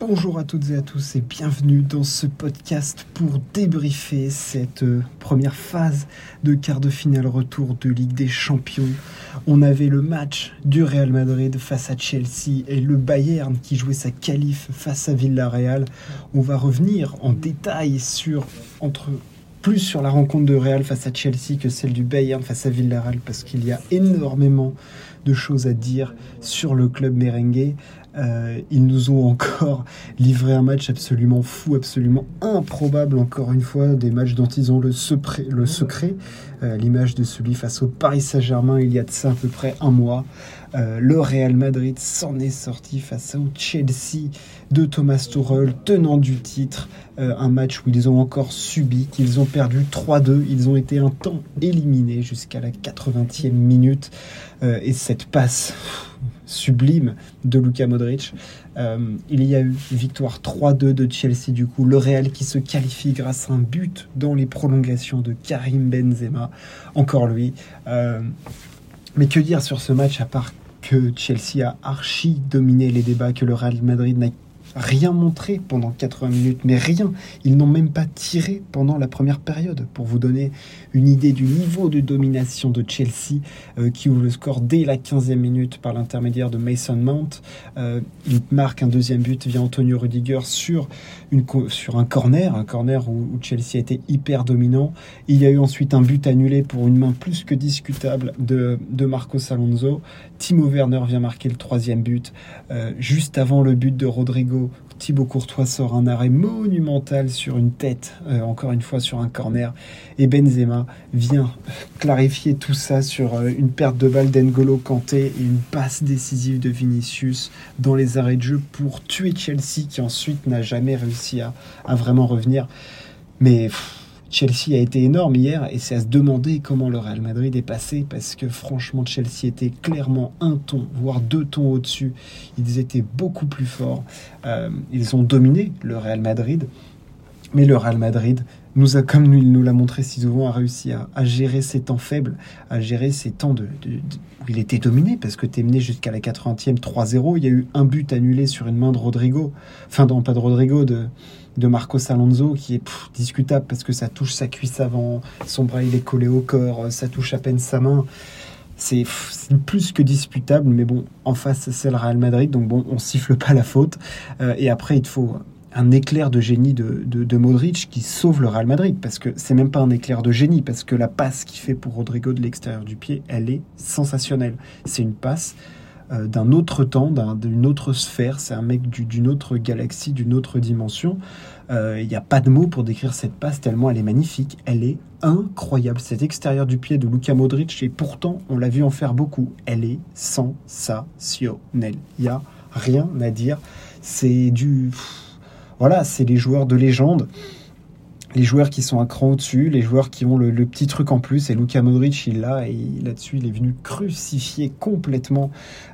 Bonjour à toutes et à tous et bienvenue dans ce podcast pour débriefer cette euh, première phase de quart de finale retour de Ligue des Champions. On avait le match du Real Madrid face à Chelsea et le Bayern qui jouait sa qualif face à Villarreal. On va revenir en détail sur entre plus sur la rencontre de Real face à Chelsea que celle du Bayern face à Villarreal parce qu'il y a énormément de choses à dire sur le club merengue. Euh, ils nous ont encore livré un match absolument fou, absolument improbable, encore une fois, des matchs dont ils ont le, secret, le secret euh, l'image de celui face au Paris Saint-Germain il y a de ça à peu près un mois. Euh, le Real Madrid s'en est sorti face au Chelsea de Thomas Tuchel, tenant du titre. un match où ils ont encore subi, qu'ils ont perdu 3-2. Ils ont été un temps éliminés jusqu'à la 80e minute. et cette passe sublime de Luka Modric. Euh, il y a eu victoire 3-2 de Chelsea du coup, le Real qui se qualifie grâce à un but dans les prolongations de Karim Benzema, encore lui. Euh, mais que dire sur ce match à part que Chelsea a archi dominé les débats, que le Real Madrid n'a rien montré pendant 80 minutes, mais rien. Ils n'ont même pas tiré pendant la première période. Pour vous donner une idée du niveau de domination de Chelsea, euh, qui ouvre le score dès la 15e minute par l'intermédiaire de Mason Mount. Euh, il marque un deuxième but via Antonio Rudiger sur, une, un corner, un corner où, Chelsea été hyper dominant. Il y a eu ensuite un but annulé pour une main plus que discutable de, de Marcos Alonso. Timo Werner vient marquer le troisième but. Euh, juste avant le but de Rodrigo, Thibaut Courtois sort un arrêt monumental sur une tête, euh, encore une fois sur un corner. Et Benzema vient clarifier tout ça sur euh, une perte de balle d'Engolo Kanté et une passe décisive de Vinicius dans les arrêts de jeu pour tuer Chelsea qui ensuite n'a jamais réussi à, vraiment revenir. Mais. Chelsea a été énorme hier et c'est à se demander comment le Real Madrid est passé parce que franchement Chelsea était clairement un ton, voire deux tons au-dessus. Ils étaient beaucoup plus forts. Euh, ils ont dominé le Real Madrid. Mais le Real Madrid nous a, comme il nous l'a montré si souvent, a réussi à, gérer ses temps faibles, à gérer ses temps de, où il était dominé parce que tu es mené jusqu'à la 80e 3-0. Il y a eu un but annulé sur une main de Rodrigo, enfin non pas de Rodrigo, de, de Marcos Alonso qui est discutable parce que ça touche sa cuisse avant, son bras il est collé au corps, ça touche à peine sa main. C'est plus que disputable, mais bon, en face c'est le Real Madrid, donc bon, on siffle pas la faute. Euh, et après, il te faut un éclair de génie de, Modric qui sauve le Real Madrid, parce que c'est même pas un éclair de génie, parce que la passe qu'il fait pour Rodrigo de l'extérieur du pied, elle est sensationnelle. C'est une passe euh, d'un autre temps, d'une autre sphère. C'est un mec d'une autre galaxie, d'une autre dimension. Euh, il n'y a pas de mots pour décrire cette passe tellement elle est magnifique. Elle est incroyable. Cet extérieur du pied de Luka Modric, et pourtant on l'a vu en faire beaucoup. Elle est sensationnelle. Il n'y a rien à dire. C'est du... Voilà, c'est les joueurs de légende les joueurs qui sont un cran au-dessus, les joueurs qui ont le, petit truc en plus. Et Luka Modric, il l'a, et là-dessus, il est venu crucifier complètement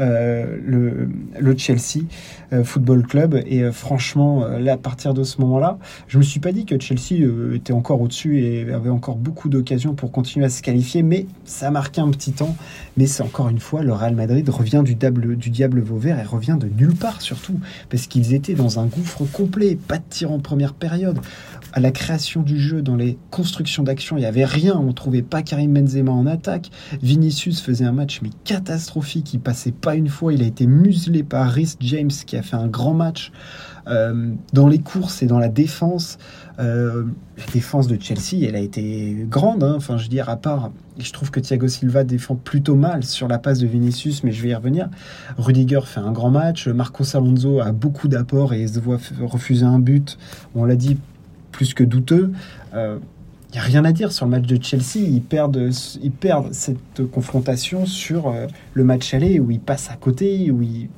euh, le, Chelsea euh, Football Club. Et euh, franchement, là, à partir de ce moment-là, je me suis pas dit que Chelsea était encore au-dessus et avait encore beaucoup d'occasions pour continuer à se qualifier, mais ça a marqué un petit temps. Mais c'est encore une fois, le Real Madrid revient du diable, du diable Vauvert et revient de nulle part surtout, parce qu'ils étaient dans un gouffre complet, pas de tir en première période à la création du jeu, dans les constructions d'action, il n'y avait rien. On ne trouvait pas Karim Benzema en attaque. Vinicius faisait un match mais catastrophique. Il passait pas une fois. Il a été muselé par Rhys James qui a fait un grand match. Euh, dans les courses et dans la défense, euh, la défense de Chelsea, elle a été grande. Hein. Enfin, je veux dire, à part, je trouve que Thiago Silva défend plutôt mal sur la passe de Vinicius, mais je vais y revenir. Rudiger fait un grand match. Marcos Alonso a beaucoup d'apports et se voit refuser un but. On l'a dit, plus que douteux. Il euh, n'y a rien à dire sur le match de Chelsea. Ils perdent, ils perdent cette confrontation sur euh, le match aller où ils passent à côté, où ils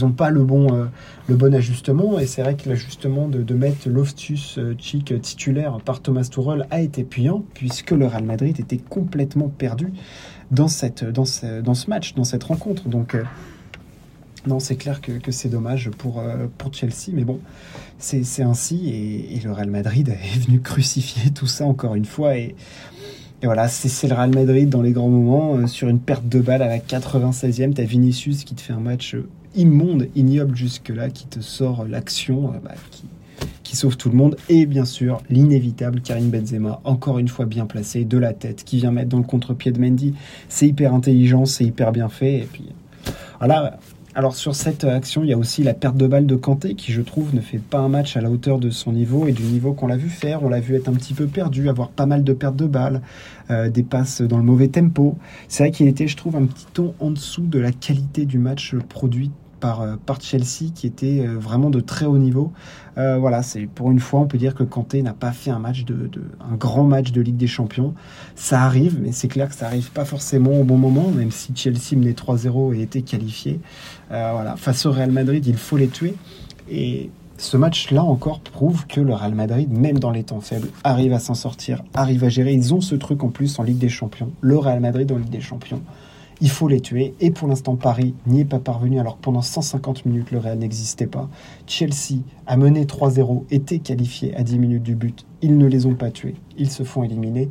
n'ont pas le bon, euh, le bon ajustement. Et c'est vrai que l'ajustement de, mettre Loftus Cheek titulaire par Thomas Tuchel a été puyant, puisque le Real Madrid était complètement perdu dans, cette, dans, ce, dans ce match, dans cette rencontre. Donc non, c'est clair que, c'est dommage pour, euh, pour Chelsea, mais bon, c'est ainsi, et, le Real Madrid est venu crucifier tout ça encore une fois, et, voilà, c'est le Real Madrid dans les grands moments, euh, sur une perte de balle à la 96e, t'as Vinicius qui te fait un match euh, immonde, ignoble jusque-là, qui te sort l'action, bah, qui, qui sauve tout le monde. Et bien sûr, l'inévitable Karim Benzema, encore une fois bien placé, de la tête, qui vient mettre dans le contre-pied de Mendy. C'est hyper intelligent, c'est hyper bien fait. Et puis, voilà. Alors sur cette action, il y a aussi la perte de balle de Kanté qui je trouve ne fait pas un match à la hauteur de son niveau et du niveau qu'on l'a vu faire. On l'a vu être un petit peu perdu, avoir pas mal de pertes de balles, euh, des passes dans le mauvais tempo. C'est vrai qu'il était, je trouve, un petit ton en dessous de la qualité du match produit euh, par, Chelsea qui était euh, vraiment de très haut niveau. Euh, voilà, c'est pour une fois, on peut dire que Kanté n'a pas fait un match de, un grand match de Ligue des Champions. Ça arrive, mais c'est clair que ça arrive pas forcément au bon moment, même si Chelsea menait 3-0 et était qualifié. voilà, face au Real Madrid, il faut les tuer. Et ce match-là encore prouve que le Real Madrid, même dans les temps faibles, arrive à s'en sortir, arrive à gérer. Ils ont ce truc en plus en Ligue des Champions. Le Real Madrid en Ligue des Champions il faut les tuer. Et pour l'instant, Paris n'y est pas parvenu, alors pendant 150 minutes, le Real n'existait pas. Chelsea a mené 3-0, était qualifié à 10 minutes du but. Ils ne les ont pas tués, ils se font éliminer.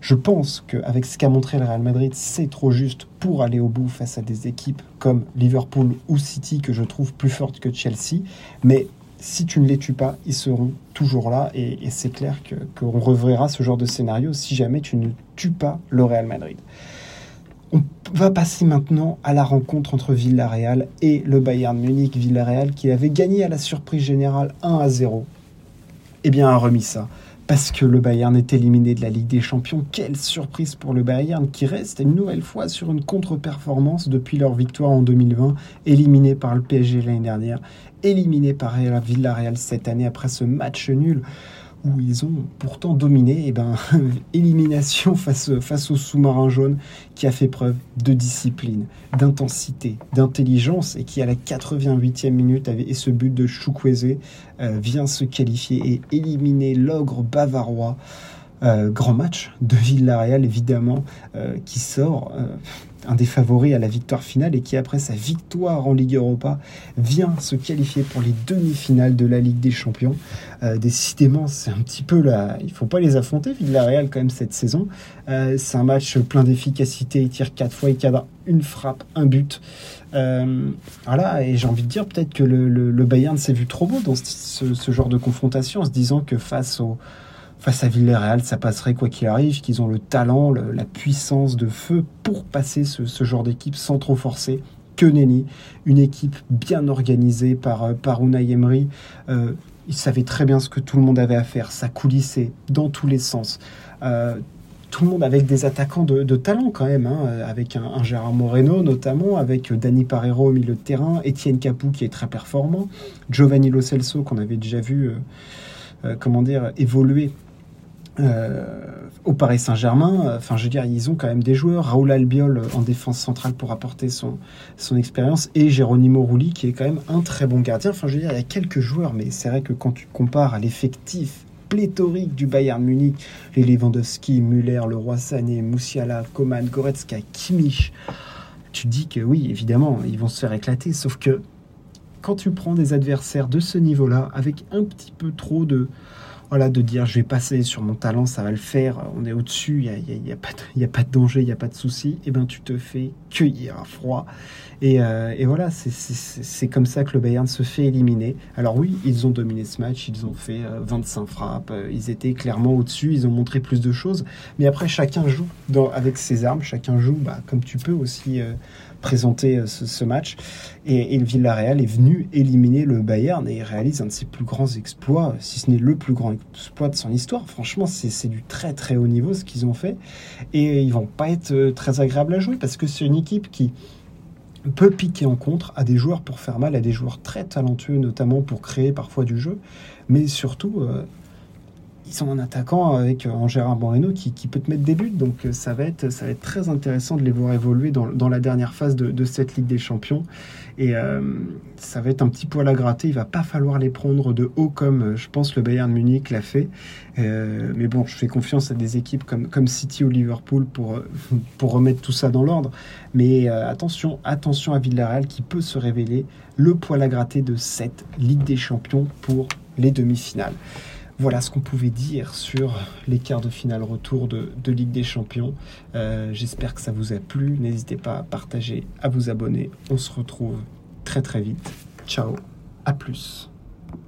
Je pense qu'avec ce qu'a montré le Real Madrid, c'est trop juste pour aller au bout face à des équipes comme Liverpool ou City, que je trouve plus fortes que Chelsea. Mais si tu ne les tues pas, ils seront toujours là. Et, c'est clair qu'on reverra ce genre de scénario si jamais tu ne tues pas le Real Madrid. Va passer maintenant à la rencontre entre Villarreal et le Bayern Munich. Villarreal qui avait gagné à la surprise générale 1 à 0. Eh bien, a remis ça. Parce que le Bayern est éliminé de la Ligue des Champions. Quelle surprise pour le Bayern qui reste une nouvelle fois sur une contre-performance depuis leur victoire en 2020, éliminé par le PSG l'année dernière, éliminé par Villarreal cette année après ce match nul où ils ont pourtant dominé, et eh ben, élimination face, au sous-marin jaune qui a fait preuve de discipline, d'intensité, d'intelligence et qui à la 88e minute avait et ce but de Choukweze euh, vient se qualifier et éliminer l'ogre bavarois. Euh, grand match de Villarreal évidemment euh, qui sort un des favoris à la victoire finale et qui, après sa victoire en Ligue Europa, vient se qualifier pour les demi-finales de la Ligue des Champions. Euh, décidément, c'est un petit peu là. Il faut pas les affronter, Villarreal, quand même, cette saison. Euh, c'est un match plein d'efficacité. Il tire quatre fois, il cadre une frappe, un but. Euh, voilà, et j'ai envie de dire peut-être que le, Bayern s'est vu trop beau dans ce, genre de confrontation en se disant que face au face à Villarreal, ça passerait quoi qu'il arrive, qu'ils ont le talent, la puissance de feu pour passer ce, genre d'équipe sans trop forcer. Que nenni, une équipe bien organisée par, euh, par Unai Emery. Euh, il savait très bien ce que tout le monde avait à faire, ça coulissait dans tous les sens. Euh, tout le monde avec des attaquants de, talent quand même, hein, avec un, Gérard Moreno notamment, avec Dani Parero au milieu de terrain, Etienne Capou qui est très performant, Giovanni Lo Celso qu'on avait déjà vu, évoluer au Paris Saint-Germain, enfin je veux dire, ils ont quand même des joueurs. Raoul Albiol en défense centrale pour apporter son, son expérience et Geronimo Rulli qui est quand même un très bon gardien. Enfin je veux dire, il y a quelques joueurs, mais c'est vrai que quand tu compares à l'effectif pléthorique du Bayern Munich, les Lewandowski, Müller, Leroy Sané, Moussiala, Coman, Goretzka, Kimmich, tu dis que oui, évidemment, ils vont se faire éclater, sauf que quand tu prends des adversaires de ce niveau-là, avec un petit peu trop de, voilà, de dire je vais passer sur mon talent, ça va le faire, on est au-dessus, il n'y a, y a, pas de, a pas de danger, il n'y a pas de souci, et eh ben tu te fais cueillir à froid. Et, euh, et voilà, c'est comme ça que le Bayern se fait éliminer. Alors oui, ils ont dominé ce match, ils ont fait 25 euh, frappes, euh, ils étaient clairement au-dessus, ils ont montré plus de choses, mais après chacun joue avec ses armes, chacun joue bah, comme tu peux aussi présenter ce, match. Et, et, le Villarreal est venu éliminer le Bayern et réalise un de ses plus grands exploits, si ce n'est le plus grand exploit de son histoire. Franchement, c'est du très très haut niveau ce qu'ils ont fait. Et ils vont pas être euh, très agréables à jouer parce que c'est une équipe qui peut piquer en contre à des joueurs pour faire mal, à des joueurs très talentueux, notamment pour créer parfois du jeu, mais surtout euh, ils ont un attaquant avec euh, Gérard qui, peut te mettre des buts. Donc euh, ça va être, très intéressant de les voir évoluer dans, la dernière phase de, cette Ligue des Champions. Et euh, ça va être un petit poil à gratter. Il va pas falloir les prendre de haut comme je pense le Bayern Munich l'a fait. mais bon, je fais confiance à des équipes comme, City ou Liverpool pour, pour remettre tout ça dans l'ordre. Mais attention, attention à Villarreal qui peut se révéler le poil à gratter de cette Ligue des Champions pour les demi-finales. Voilà ce qu'on pouvait dire sur les quarts de finale retour de, Ligue des Champions. Euh, j'espère que ça vous a plu. N'hésitez pas à partager, à vous abonner. On se retrouve très très vite. Ciao, à plus.